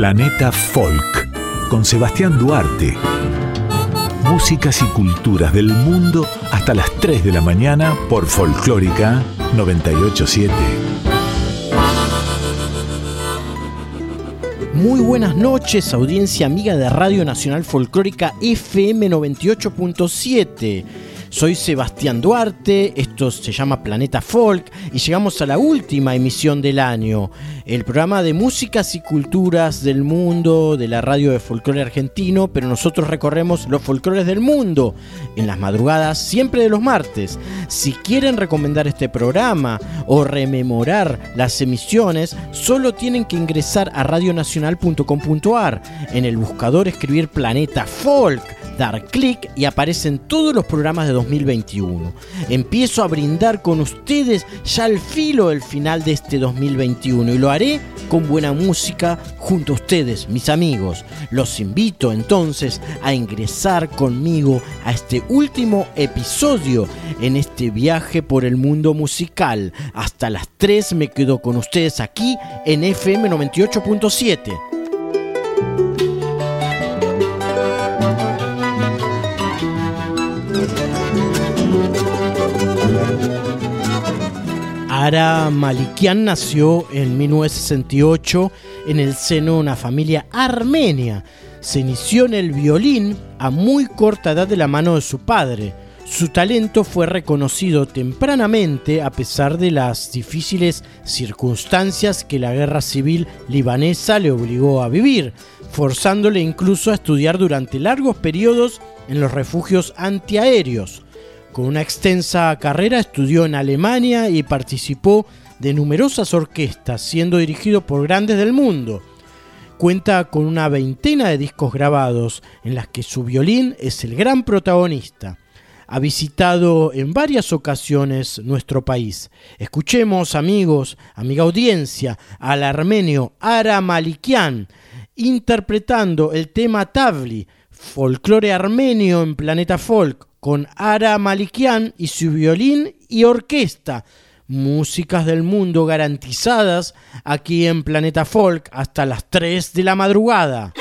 Planeta Folk con Sebastián Duarte. Músicas y culturas del mundo hasta las 3 de la mañana por Folclórica 987. Muy buenas noches, audiencia amiga de Radio Nacional Folclórica FM 98.7. Soy Sebastián Duarte, esto se llama Planeta Folk y llegamos a la última emisión del año, el programa de músicas y culturas del mundo de la radio de folclore argentino, pero nosotros recorremos los folclores del mundo en las madrugadas, siempre de los martes. Si quieren recomendar este programa o rememorar las emisiones, solo tienen que ingresar a radionacional.com.ar, en el buscador escribir Planeta Folk dar clic y aparecen todos los programas de 2021. Empiezo a brindar con ustedes ya al filo del final de este 2021 y lo haré con buena música junto a ustedes, mis amigos. Los invito entonces a ingresar conmigo a este último episodio en este viaje por el mundo musical. Hasta las 3 me quedo con ustedes aquí en FM 98.7. Ara Malikian nació en 1968 en el seno de una familia armenia. Se inició en el violín a muy corta edad de la mano de su padre. Su talento fue reconocido tempranamente a pesar de las difíciles circunstancias que la guerra civil libanesa le obligó a vivir, forzándole incluso a estudiar durante largos periodos en los refugios antiaéreos. Con una extensa carrera estudió en Alemania y participó de numerosas orquestas, siendo dirigido por grandes del mundo. Cuenta con una veintena de discos grabados en las que su violín es el gran protagonista. Ha visitado en varias ocasiones nuestro país. Escuchemos, amigos, amiga audiencia, al armenio Ara Malikian interpretando el tema Tavli, folclore armenio en Planeta Folk, con Ara Malikian y su violín y orquesta. Músicas del mundo garantizadas aquí en Planeta Folk hasta las 3 de la madrugada.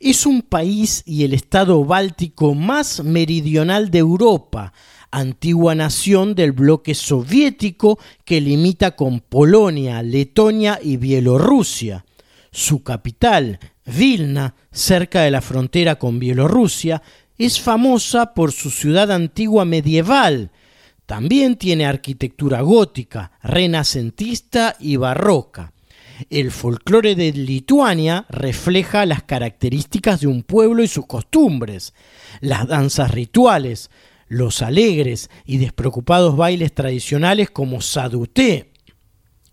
Es un país y el estado báltico más meridional de Europa, antigua nación del bloque soviético que limita con Polonia, Letonia y Bielorrusia. Su capital, Vilna, cerca de la frontera con Bielorrusia, es famosa por su ciudad antigua medieval. También tiene arquitectura gótica, renacentista y barroca. El folclore de Lituania refleja las características de un pueblo y sus costumbres, las danzas rituales, los alegres y despreocupados bailes tradicionales como saduté,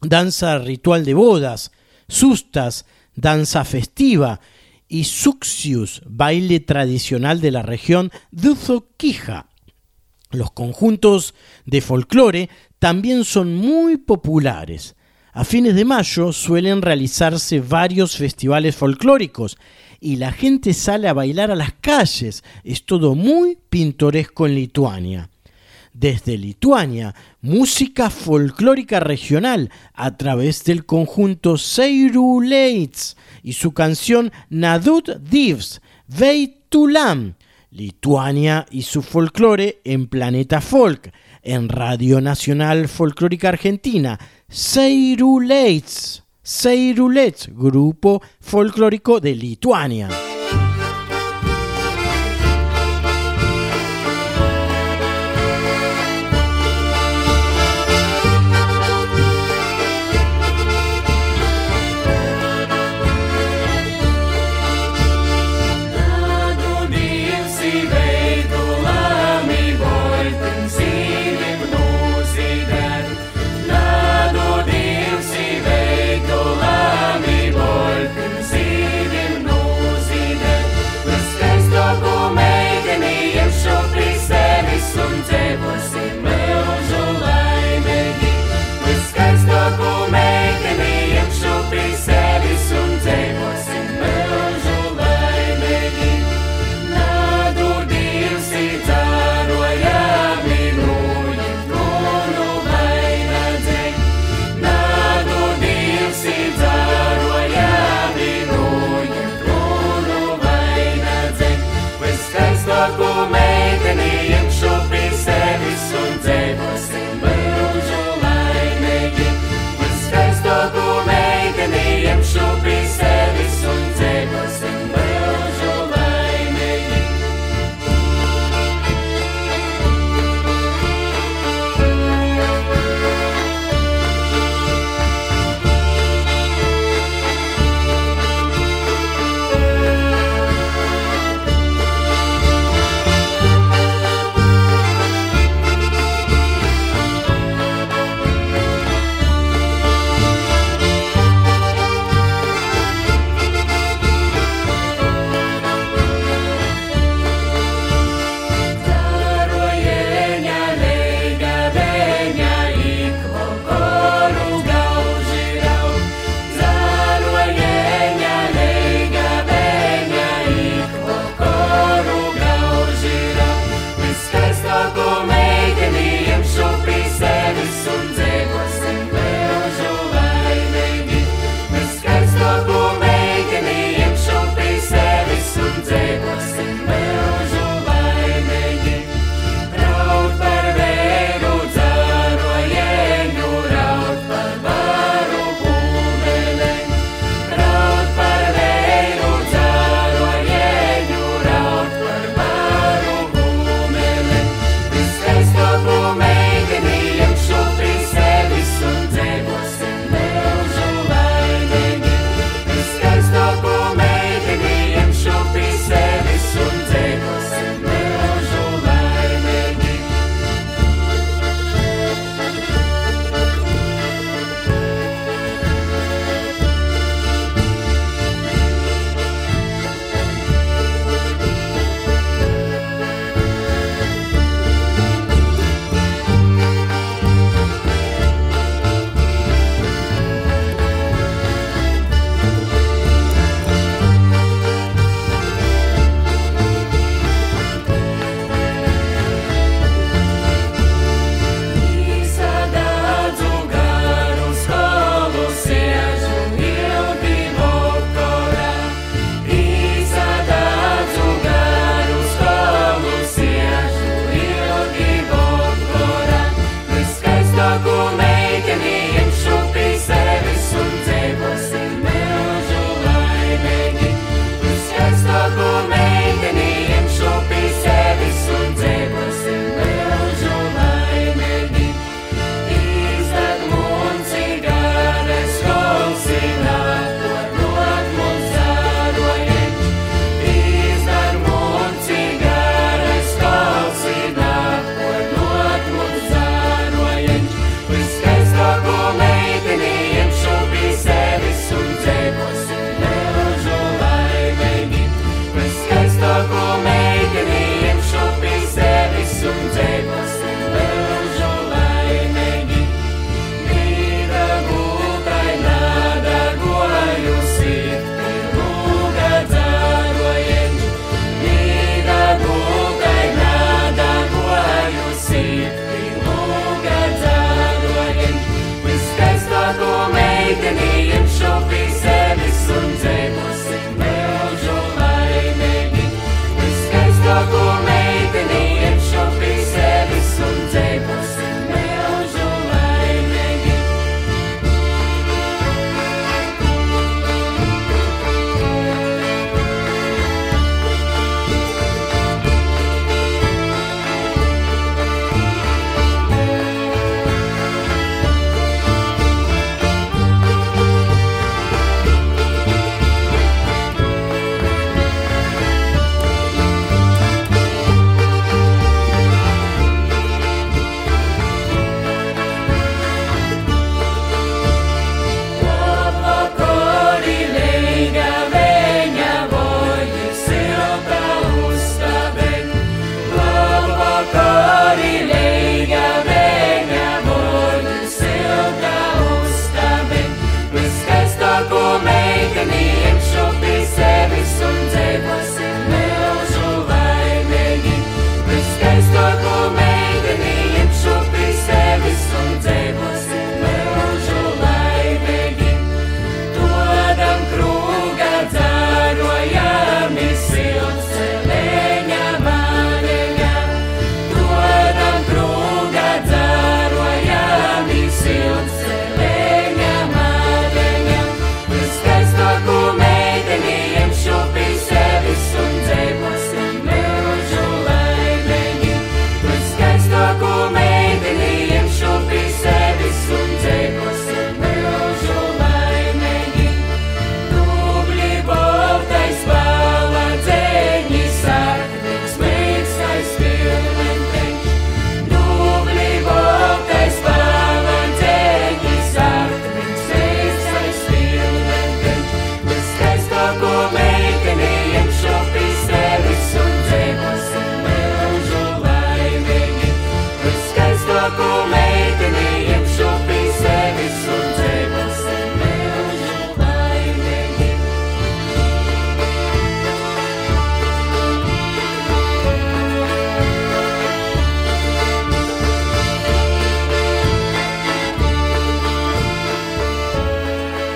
danza ritual de bodas, sustas, danza festiva, y suxius, baile tradicional de la región Duzoquija. Los conjuntos de folclore también son muy populares. A fines de mayo suelen realizarse varios festivales folclóricos y la gente sale a bailar a las calles. Es todo muy pintoresco en Lituania. Desde Lituania, música folclórica regional a través del conjunto Seiru Leitz y su canción Nadut Divs, Veitulam. Lituania y su folclore en Planeta Folk, en Radio Nacional Folclórica Argentina, Seirulets, Seirulets, grupo folclórico de Lituania.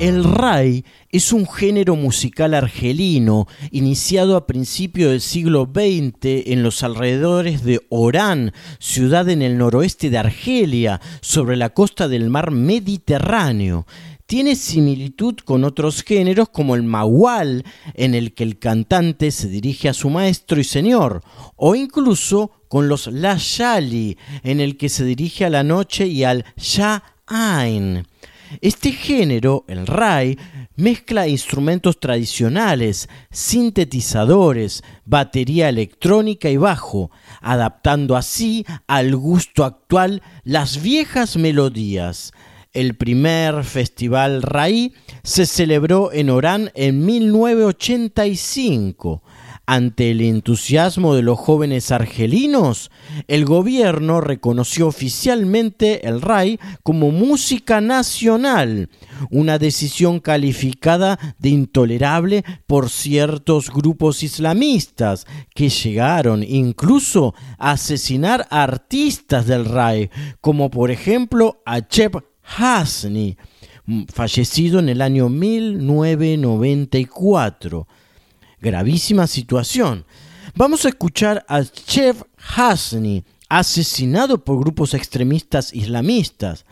El ray es un género musical argelino iniciado a principios del siglo XX en los alrededores de Orán, ciudad en el noroeste de Argelia, sobre la costa del mar Mediterráneo. Tiene similitud con otros géneros como el mawal, en el que el cantante se dirige a su maestro y señor, o incluso con los layali, en el que se dirige a la noche y al sha'ain. Este género, el ray, mezcla instrumentos tradicionales, sintetizadores, batería electrónica y bajo, adaptando así al gusto actual las viejas melodías. El primer festival Rai se celebró en Orán en 1985. Ante el entusiasmo de los jóvenes argelinos, el gobierno reconoció oficialmente el RAI como música nacional, una decisión calificada de intolerable por ciertos grupos islamistas que llegaron incluso a asesinar a artistas del RAI, como por ejemplo a Chep Hasni, fallecido en el año 1994 gravísima situación. Vamos a escuchar a Chef Hasni, asesinado por grupos extremistas islamistas,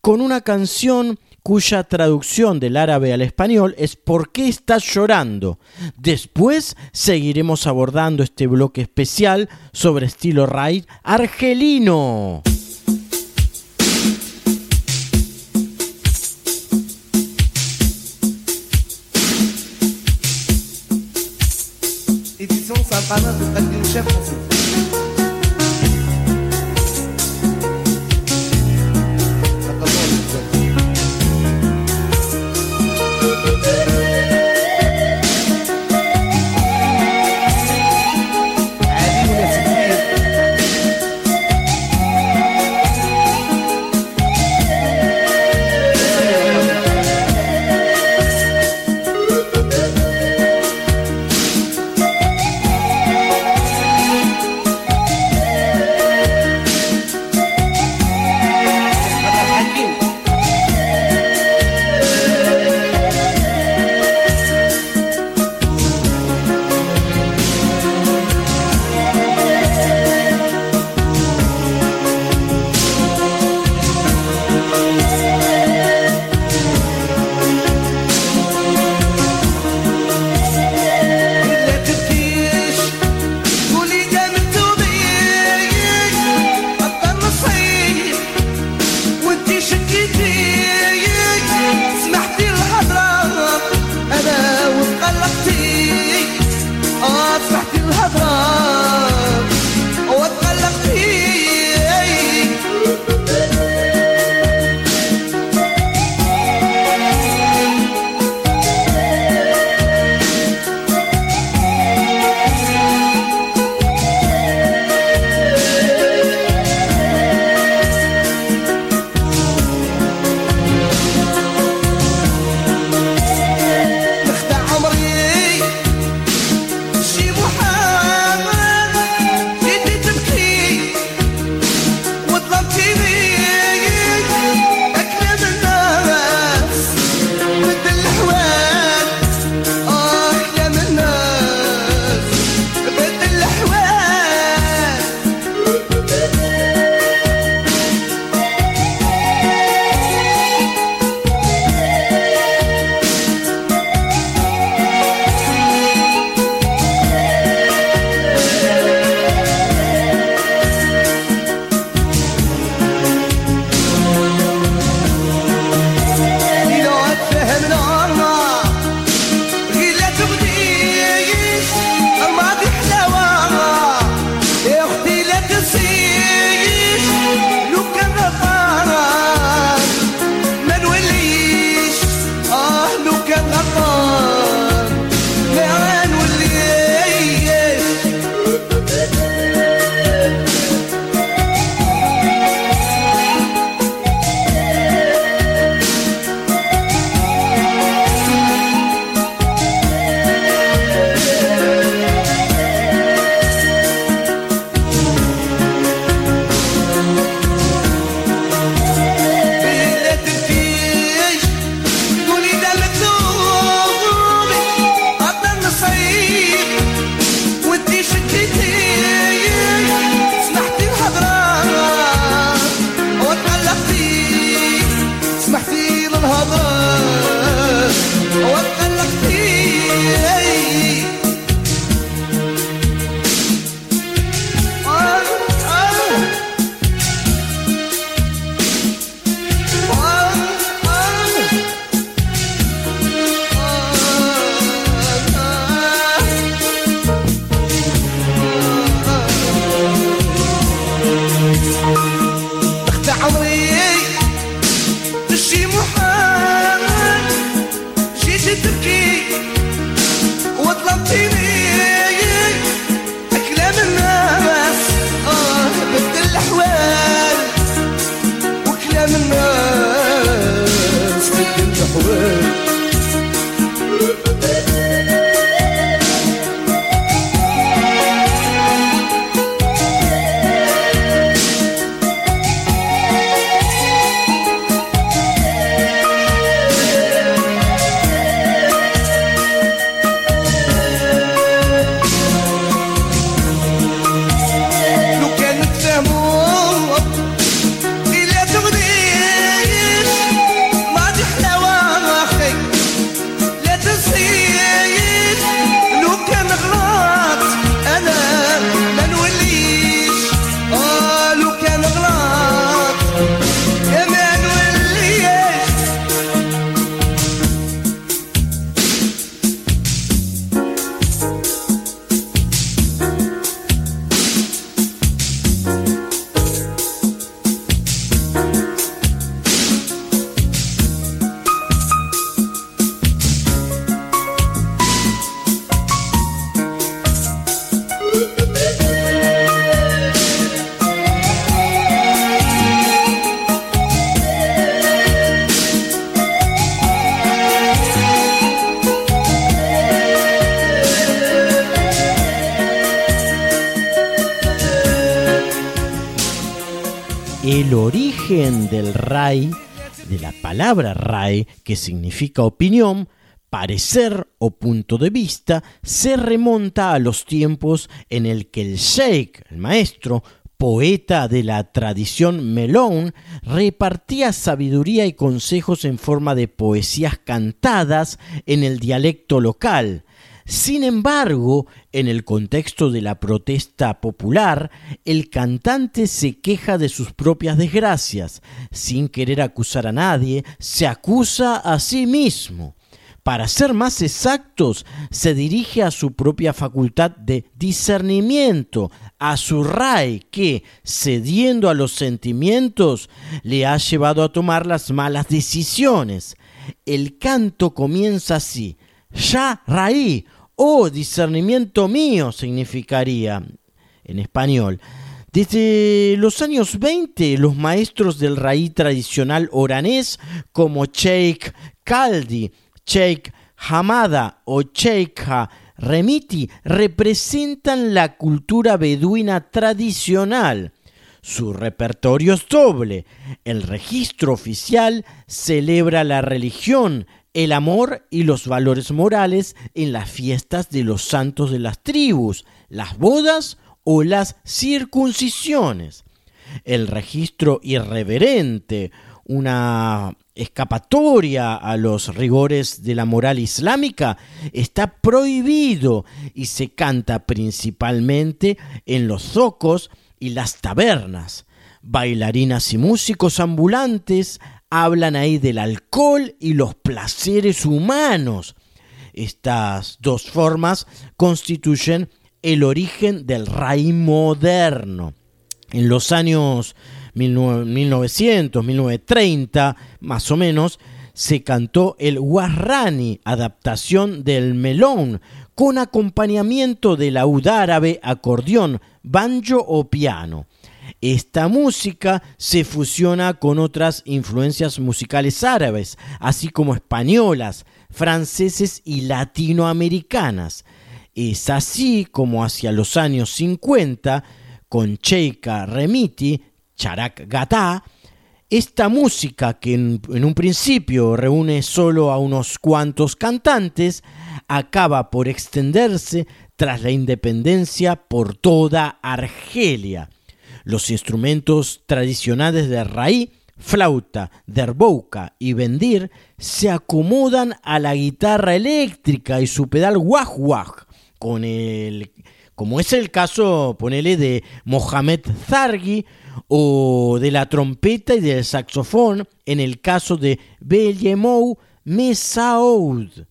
con una canción cuya traducción del árabe al español es ¿Por qué estás llorando? Después seguiremos abordando este bloque especial sobre estilo raid argelino. Bana da gülüşe fazla palabra RAI, que significa opinión, parecer o punto de vista, se remonta a los tiempos en el que el sheikh, el maestro, poeta de la tradición melón, repartía sabiduría y consejos en forma de poesías cantadas en el dialecto local, sin embargo, en el contexto de la protesta popular, el cantante se queja de sus propias desgracias. Sin querer acusar a nadie, se acusa a sí mismo. Para ser más exactos, se dirige a su propia facultad de discernimiento, a su ray que, cediendo a los sentimientos, le ha llevado a tomar las malas decisiones. El canto comienza así. Ya raí, oh discernimiento mío significaría en español. Desde los años 20, los maestros del raí tradicional oranés como Sheikh Kaldi, Sheikh Hamada o Sheikh Remiti representan la cultura beduina tradicional. Su repertorio es doble. El registro oficial celebra la religión, el amor y los valores morales en las fiestas de los santos de las tribus, las bodas o las circuncisiones. El registro irreverente, una escapatoria a los rigores de la moral islámica, está prohibido y se canta principalmente en los zocos y las tabernas. Bailarinas y músicos ambulantes hablan ahí del alcohol y los placeres humanos. Estas dos formas constituyen el origen del raí moderno. En los años 1900, 1930, más o menos, se cantó el Guarrani, adaptación del melón, con acompañamiento de laúd árabe, acordeón, banjo o piano. Esta música se fusiona con otras influencias musicales árabes, así como españolas, franceses y latinoamericanas. Es así como hacia los años 50, con Cheika Remiti, Charak Gata, esta música, que en, en, un principio reúne solo a unos cuantos cantantes, acaba por extenderse tras la independencia por toda Argelia. Los instrumentos tradicionales de raí, flauta, derbouka y bendir se acomodan a la guitarra eléctrica y su pedal wah wah, con el, como es el caso, ponele, de Mohamed Zargi o de la trompeta y del saxofón en el caso de Beljemou Mesaoud,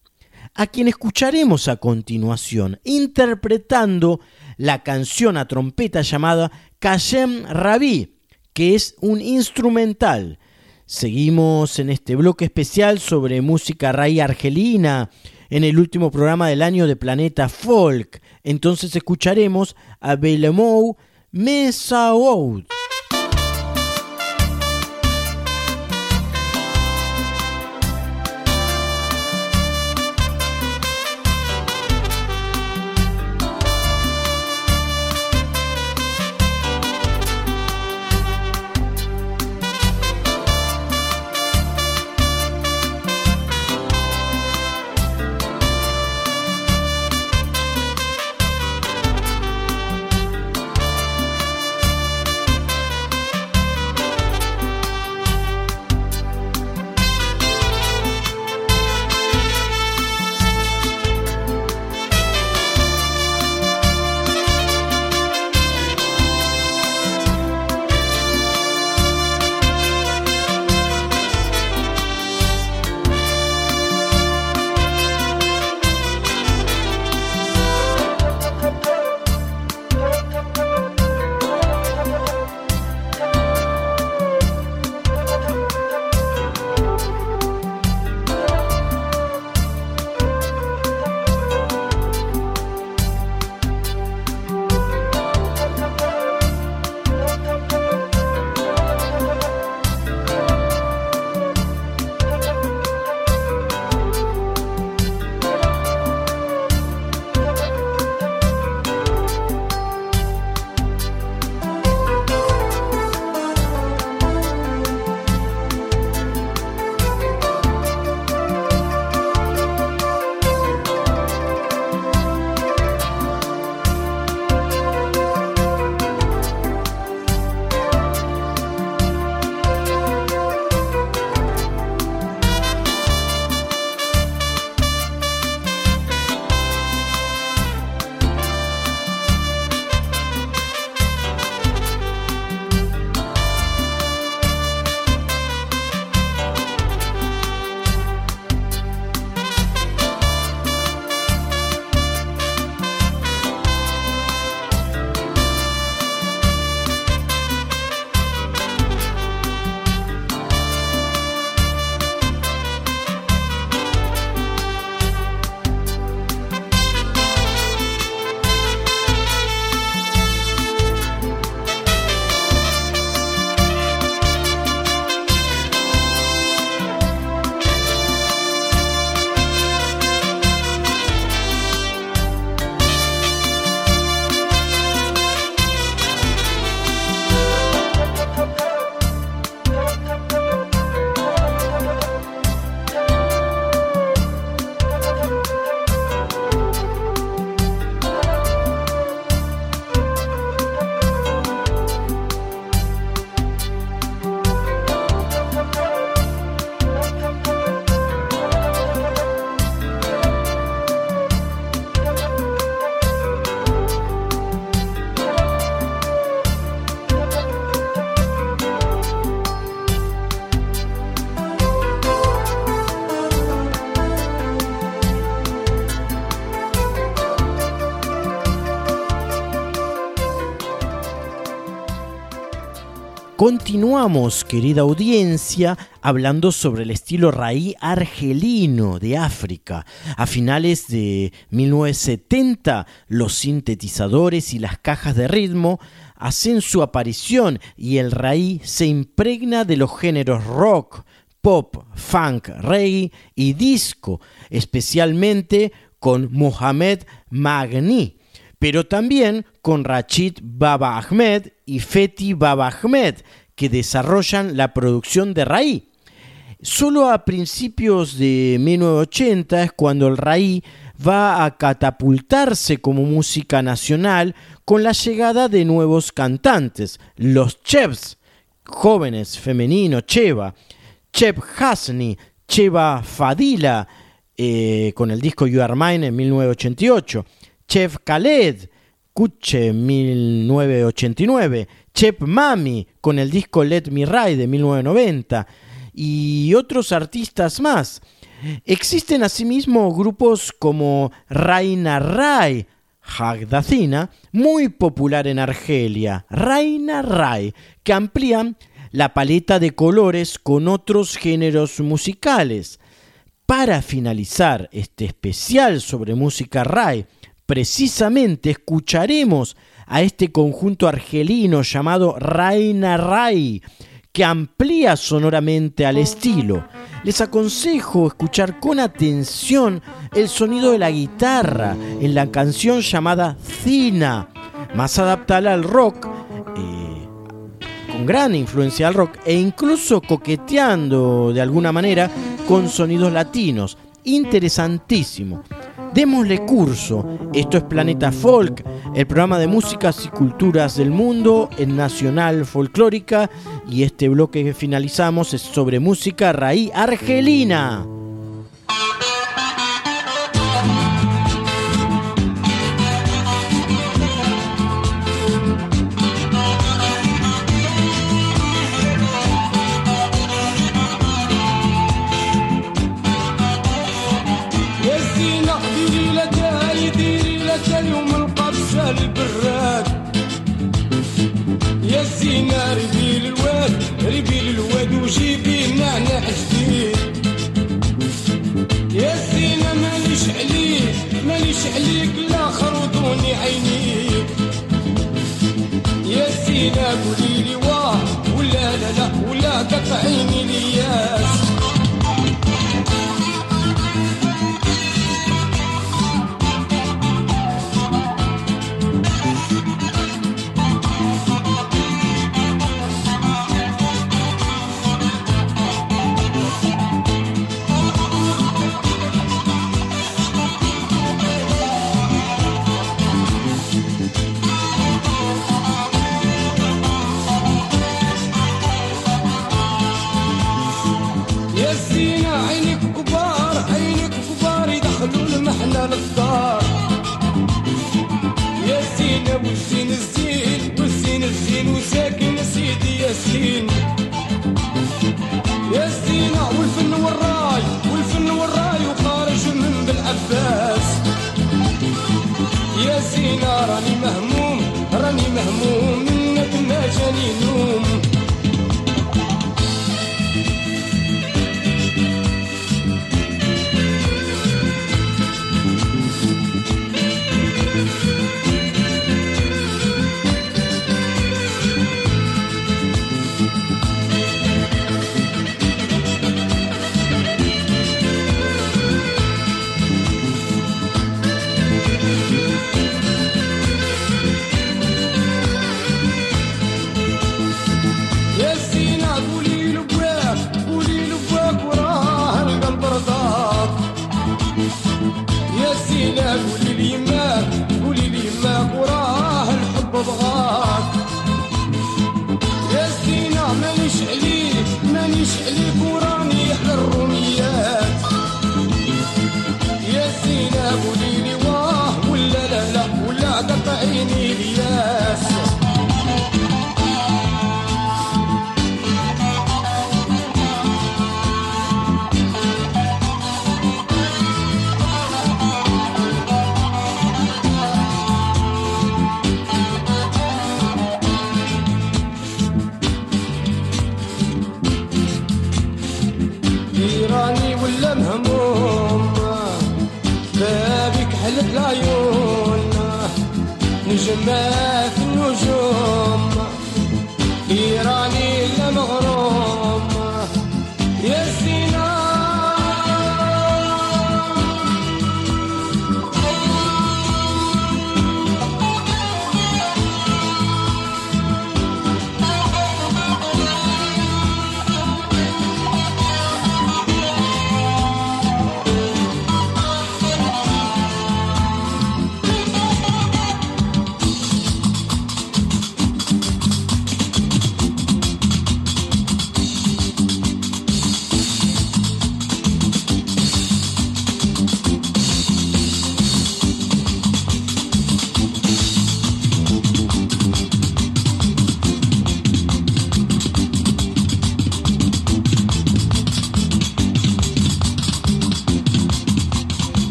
a quien escucharemos a continuación interpretando la canción a trompeta llamada Kashem Rabi, que es un instrumental. Seguimos en este bloque especial sobre música raíz argelina en el último programa del año de Planeta Folk. Entonces escucharemos a Belemou Mesaoud. Continuamos, querida audiencia, hablando sobre el estilo raí argelino de África. A finales de 1970, los sintetizadores y las cajas de ritmo hacen su aparición y el raí se impregna de los géneros rock, pop, funk, reggae y disco, especialmente con Mohamed Magni, pero también con Rachid Baba Ahmed y Feti Baba Ahmed, que desarrollan la producción de raí. Solo a principios de 1980 es cuando el raí va a catapultarse como música nacional con la llegada de nuevos cantantes, los chefs, jóvenes, femenino, Cheva, Chef Hasni, Cheva Fadila, eh, con el disco You Are Mine en 1988, Chef Khaled, Kuche 1989, Chef Mami con el disco Let Me Ride de 1990 y otros artistas más. Existen asimismo grupos como Raina Rai, Hagdacina, muy popular en Argelia, Raina Rai, que amplían la paleta de colores con otros géneros musicales. Para finalizar este especial sobre música Rai, precisamente escucharemos a este conjunto argelino llamado Raina Rai, que amplía sonoramente al estilo. Les aconsejo escuchar con atención el sonido de la guitarra en la canción llamada Cina, más adaptada al rock, eh, con gran influencia al rock e incluso coqueteando de alguna manera con sonidos latinos. Interesantísimo. Démosle curso. Esto es Planeta Folk, el programa de músicas y culturas del mundo en Nacional Folclórica. Y este bloque que finalizamos es sobre música raíz argelina. عليك لا خرطوني عينيك. يا زينة قولي لي واه ولا لا لا ولا قطعيني لياس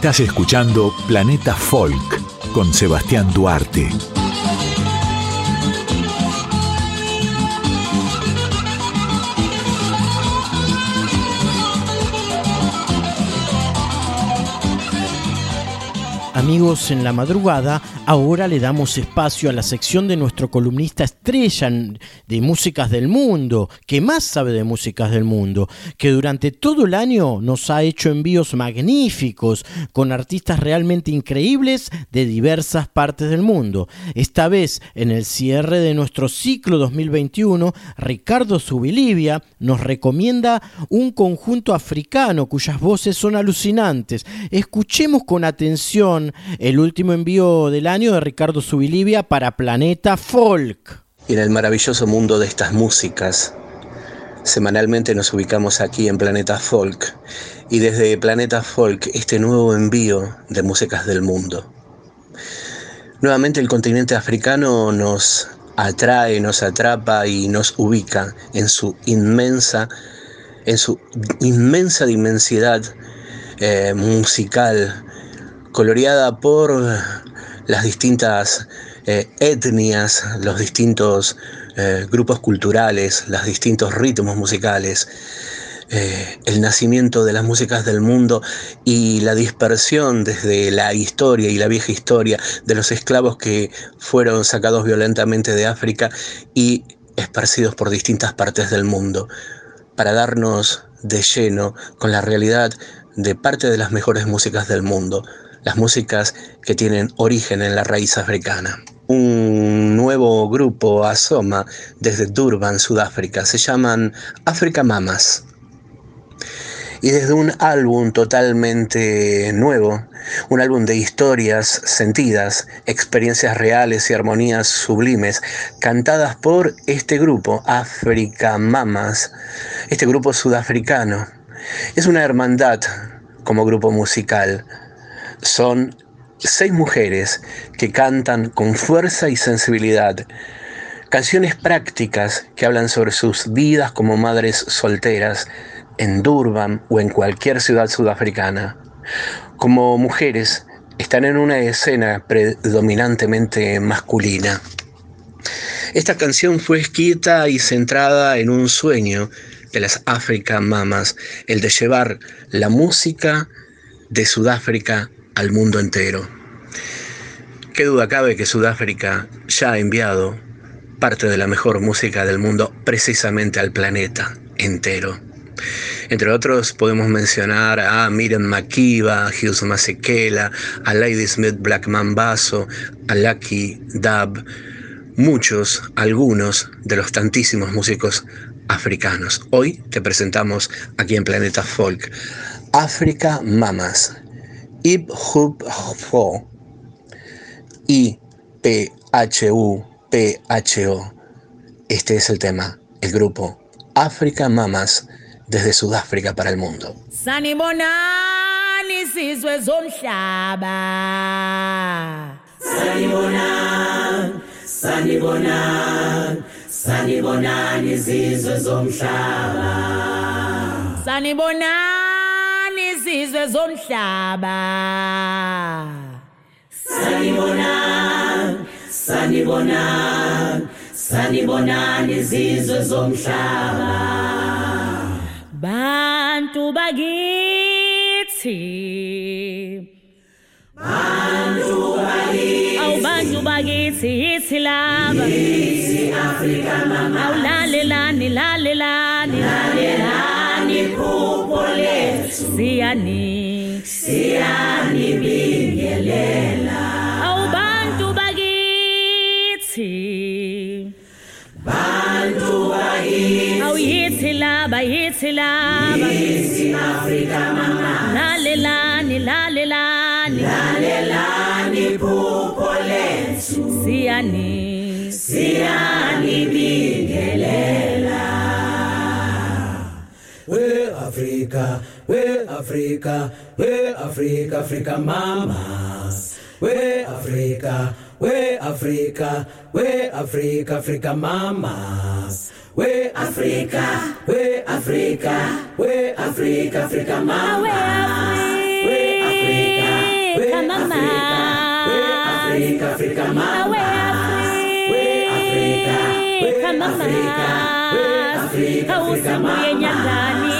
Estás escuchando Planeta Folk con Sebastián Duarte. Amigos, en la madrugada, ahora le damos espacio a la sección de nuestro columnista estrella de músicas del mundo, que más sabe de músicas del mundo, que durante todo el año nos ha hecho envíos magníficos con artistas realmente increíbles de diversas partes del mundo. Esta vez, en el cierre de nuestro ciclo 2021, Ricardo Subilivia nos recomienda un conjunto africano cuyas voces son alucinantes. Escuchemos con atención el último envío del año de Ricardo Subilivia para Planeta Folk. Y en el maravilloso mundo de estas músicas, semanalmente nos ubicamos aquí en Planeta Folk y desde Planeta Folk este nuevo envío de músicas del mundo. Nuevamente el continente africano nos atrae, nos atrapa y nos ubica en su inmensa, en su inmensa dimensidad eh, musical, coloreada por las distintas eh, etnias, los distintos eh, grupos culturales, los distintos ritmos musicales, eh, el nacimiento de las músicas del mundo y la dispersión desde la historia y la vieja historia de los esclavos que fueron sacados violentamente de África y esparcidos por distintas partes del mundo, para darnos de lleno con la realidad de parte de las mejores músicas del mundo, las músicas que tienen origen en la raíz africana. Un nuevo grupo asoma desde Durban, Sudáfrica. Se llaman Africa Mamas. Y desde un álbum totalmente nuevo, un álbum de historias sentidas, experiencias reales y armonías sublimes, cantadas por este grupo, Africa Mamas, este grupo sudafricano. Es una hermandad como grupo musical, son seis mujeres que cantan con fuerza y sensibilidad canciones prácticas que hablan sobre sus vidas como madres solteras en Durban o en cualquier ciudad sudafricana. Como mujeres, están en una escena predominantemente masculina. Esta canción fue escrita y centrada en un sueño de las African Mamas, el de llevar la música de Sudáfrica al mundo entero. Qué duda cabe que Sudáfrica ya ha enviado parte de la mejor música del mundo precisamente al planeta entero. Entre otros podemos mencionar a Miriam Makiba, a Hughes Masekela, a Lady Smith Black Mambazo, a Lucky Dub, muchos, algunos de los tantísimos músicos africanos. Hoy te presentamos aquí en Planeta Folk África Mamas, Ip Hup Ho. I P H U P H O. Este es el tema, el grupo África Mamas desde Sudáfrica para el mundo. Sanibonani sizwe zomhlaba. Sanibonani, sanibonani, sanibonani izizwe zomhlaba. Sanibonani izizwe zomhlaba. Sanibonani, sanibonani, sanibonani izizwe zomhlaba. Bantu bakithi. Awubantu bakithi. Yithi laba. Awulalelani lalelani lethu siyani siyani bingelela. Awubantu bakithi. Bantu bakithi. Awuyithi laba yithi laba yithi afrika mama lalelani lalelani. Lalelani phupho lethu. Siyani siyani bingelela. We Africa, we Africa, we Africa, Africa mamas. We Africa, we Africa, we Africa, Africa mamas. We Africa, we Africa, we Africa, Africa oh, mamas. We Africa, we Africa, we Africa, Africa oh, mamas. We Africa, we Africa, we Africa, Africa mamas.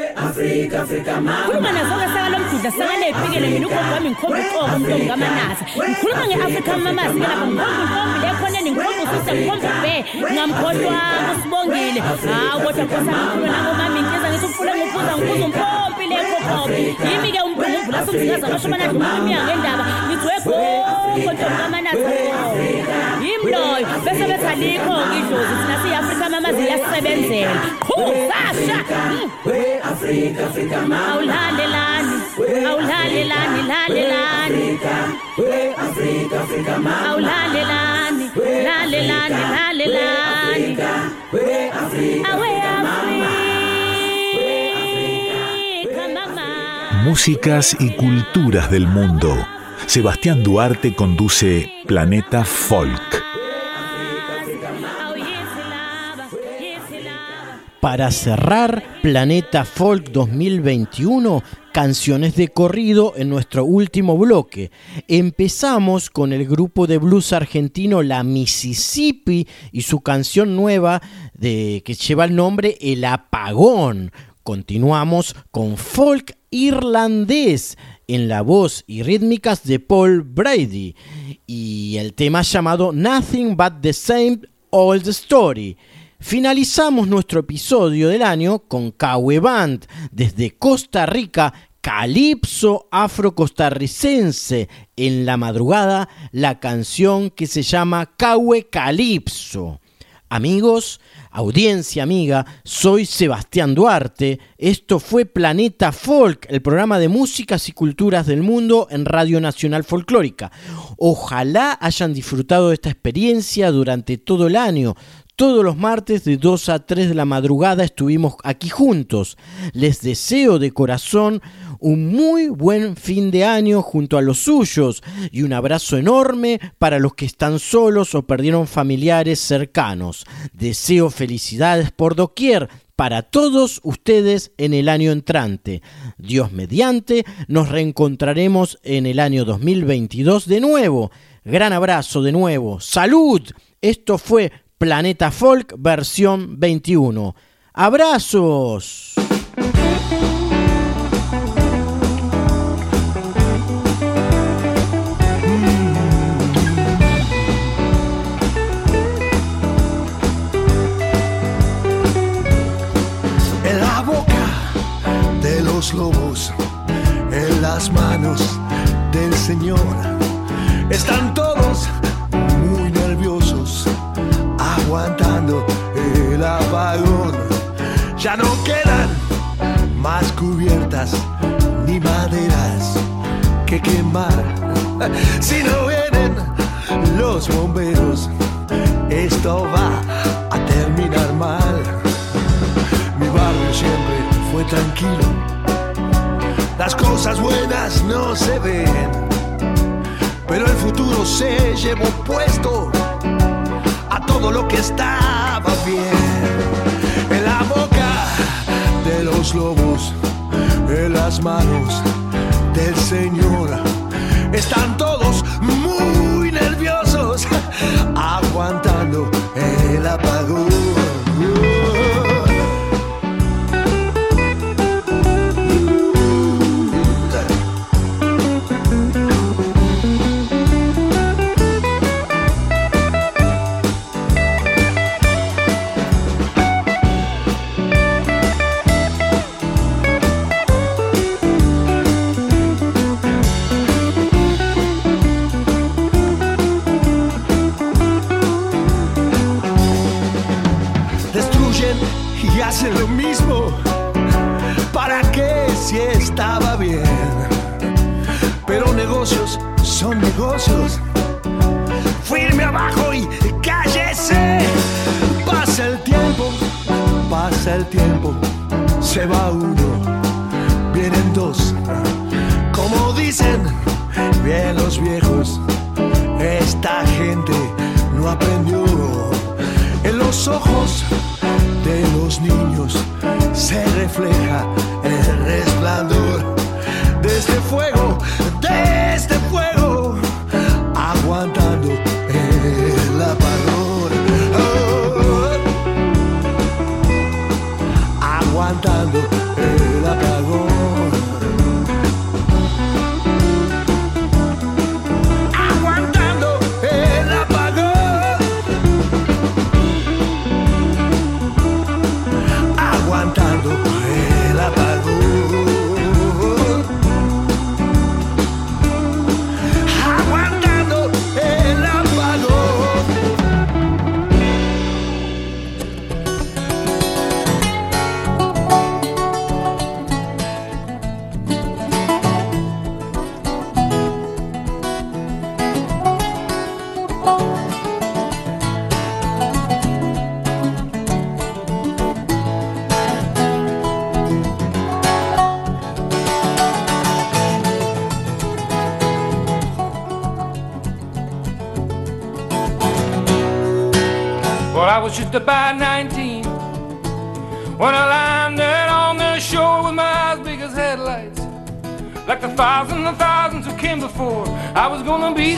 noSnoop Doggy Dogg khuluma nazo ke saka lomdudla sakale iphikele mina ugogo wami ngikhomba uqobo umntombi kamanasa ngikhuluma nge-africa mamas ke lapha ngikhomba intombi lekhoneni ngikhomba usise ngikhomba ube ngamkhohlwanga usibongile hawu kodwa ngikhuluma nangomami ngiza ngithi ufule ngibuza ngibuza umpompi lekhokhombe yimi-ke ivula somzinyazi amashumi anane ngumnyanya ngendaba ngithwe gonke ntomkamanatha yimi loyo. Bese bethi alikho-ke idlozi thina siyi-afrika mamazi iyasisebenzela qhusasha awulalelani awulalelani lalelani awulalelani lalelani lalelani awe afrika. Músicas y culturas del mundo. Sebastián Duarte conduce Planeta Folk. Para cerrar Planeta Folk 2021, canciones de corrido en nuestro último bloque. Empezamos con el grupo de blues argentino La Mississippi y su canción nueva de, que lleva el nombre El Apagón. Continuamos con folk irlandés en la voz y rítmicas de Paul Brady y el tema llamado Nothing But the Same Old Story. Finalizamos nuestro episodio del año con Kawe Band desde Costa Rica, Calipso afrocostarricense. En la madrugada, la canción que se llama Kawe Calipso. Amigos, audiencia amiga, soy Sebastián Duarte. Esto fue Planeta Folk, el programa de músicas y culturas del mundo en Radio Nacional Folclórica. Ojalá hayan disfrutado de esta experiencia durante todo el año. Todos los martes de 2 a 3 de la madrugada estuvimos aquí juntos. Les deseo de corazón un muy buen fin de año junto a los suyos y un abrazo enorme para los que están solos o perdieron familiares cercanos. Deseo felicidades por doquier para todos ustedes en el año entrante. Dios mediante, nos reencontraremos en el año 2022 de nuevo. Gran abrazo de nuevo. Salud. Esto fue Planeta Folk versión 21. Abrazos. Las manos del Señor. Están todos muy nerviosos, aguantando el apagón. Ya no quedan más cubiertas ni maderas que quemar. Si no vienen los bomberos, esto va a terminar mal. Mi barrio siempre fue tranquilo. Las cosas buenas no se ven, pero el futuro se llevó puesto a todo lo que estaba bien. En la boca de los lobos, en las manos del Señor, están todos muy nerviosos, aguantando el apagón.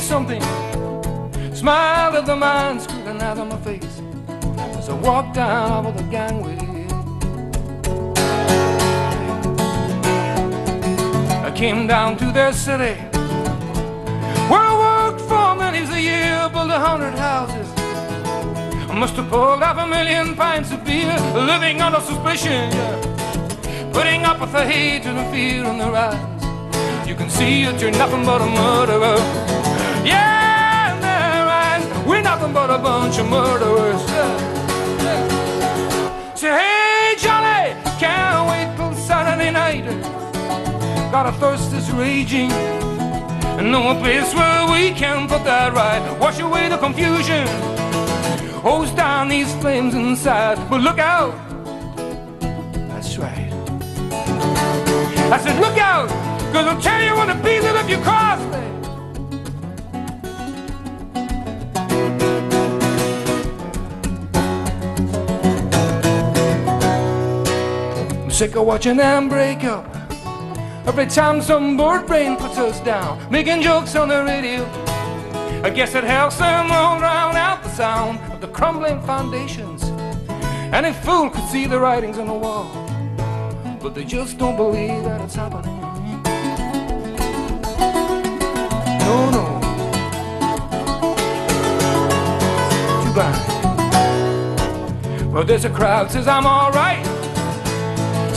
Something. Smiled at the man out of my face as I walked down over the gangway. I came down to their city where I worked for many's a year, built a hundred houses. I must have pulled off a million pints of beer, living under suspicion. Putting up with the hate and the fear in their eyes. You can see that you're nothing but a murderer. But a bunch of murderers. Say, hey, Johnny, can't wait till Saturday night. Got a thirst that's raging. And no place where we can put that right. Wash away the confusion hose down these flames inside. But look out! That's right. I said, look out! Cause I'll tear you on the pieces if you cross sick of watching them break up. Every time some bored brain puts us down, making jokes on the radio. I guess it helps them all drown out the sound of the crumbling foundations. Any fool could see the writings on the wall, but they just don't believe that it's happening. No, no. Too bad. Well, there's a crowd says I'm alright.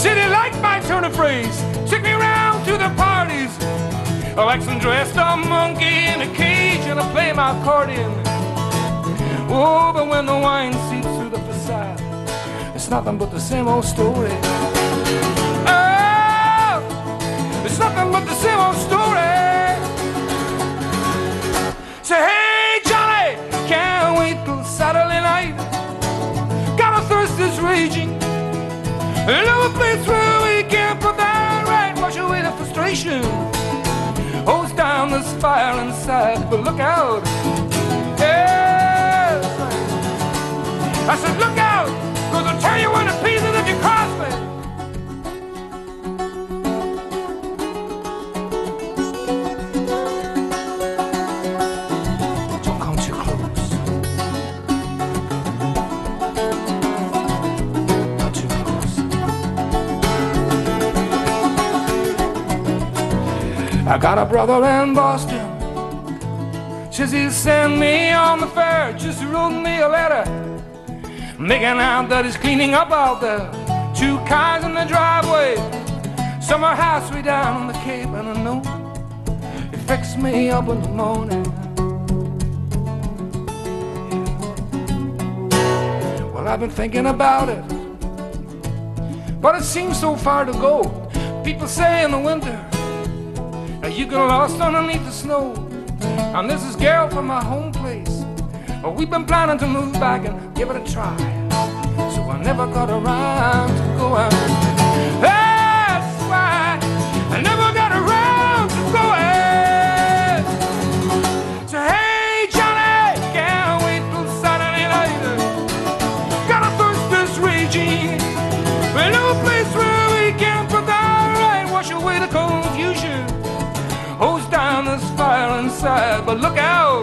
City like my turn of phrase. Took me around to the parties. I like some dressed up monkey in a cage and I play my accordion. Oh, but when the wine seeps through the facade, it's nothing but the same old story. Oh, it's nothing but the same old story. Another place where we can that right, wash away the frustration. Hose down this fire inside, but look out. Yes. I said, got a brother in Boston. Says he'll send me on the fair. Just wrote me a letter. Making out that he's cleaning up out there. Two cars in the driveway. Summer house way down on the Cape. And I know he fixed me up in the morning. Well, I've been thinking about it. But it seems so far to go. People say in the winter, you get lost underneath the snow. And this is girl from my home place. But we've been planning to move back and give it a try. So I never got around to going. That's look out.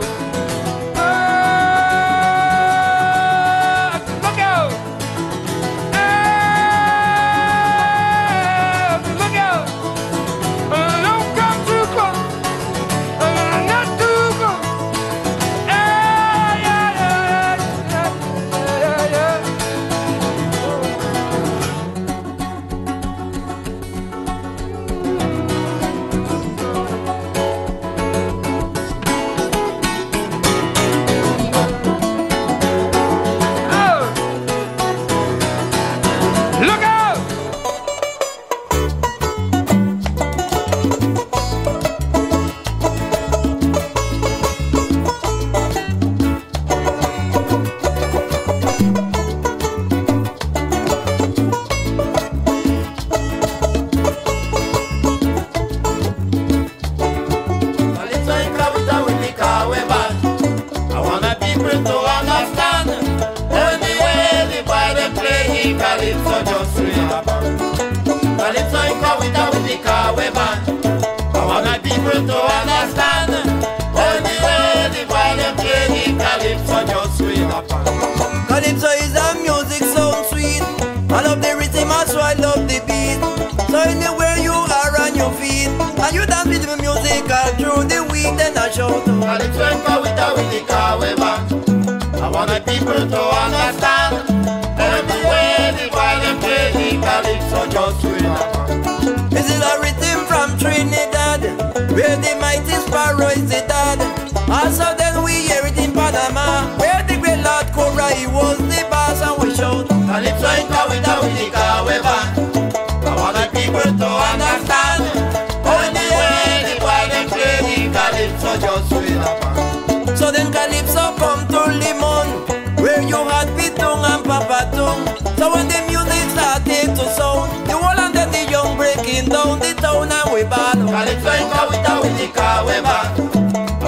I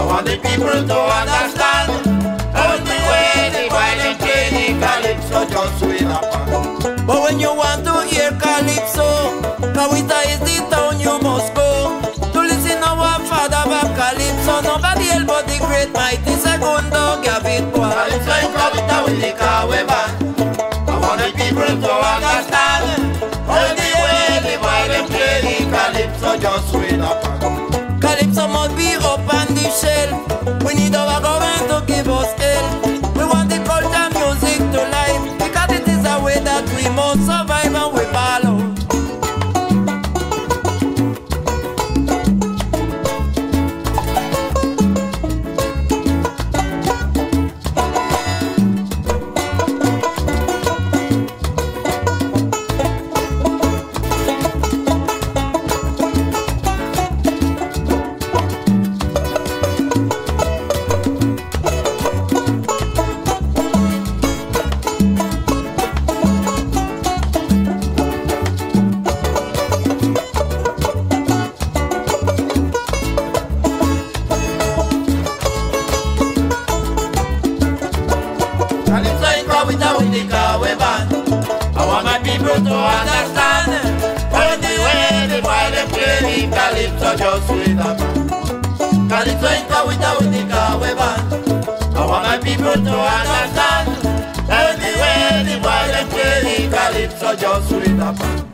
want the people to understand they play the Calypso just But when you want to hear Calypso is the town you must go. To listen our father Calypso Nobody else but the great mighty Segundo Calypso in I want the people to understand just swing up Calypso must be up on the shelf. We need our government to give us help. Just read up.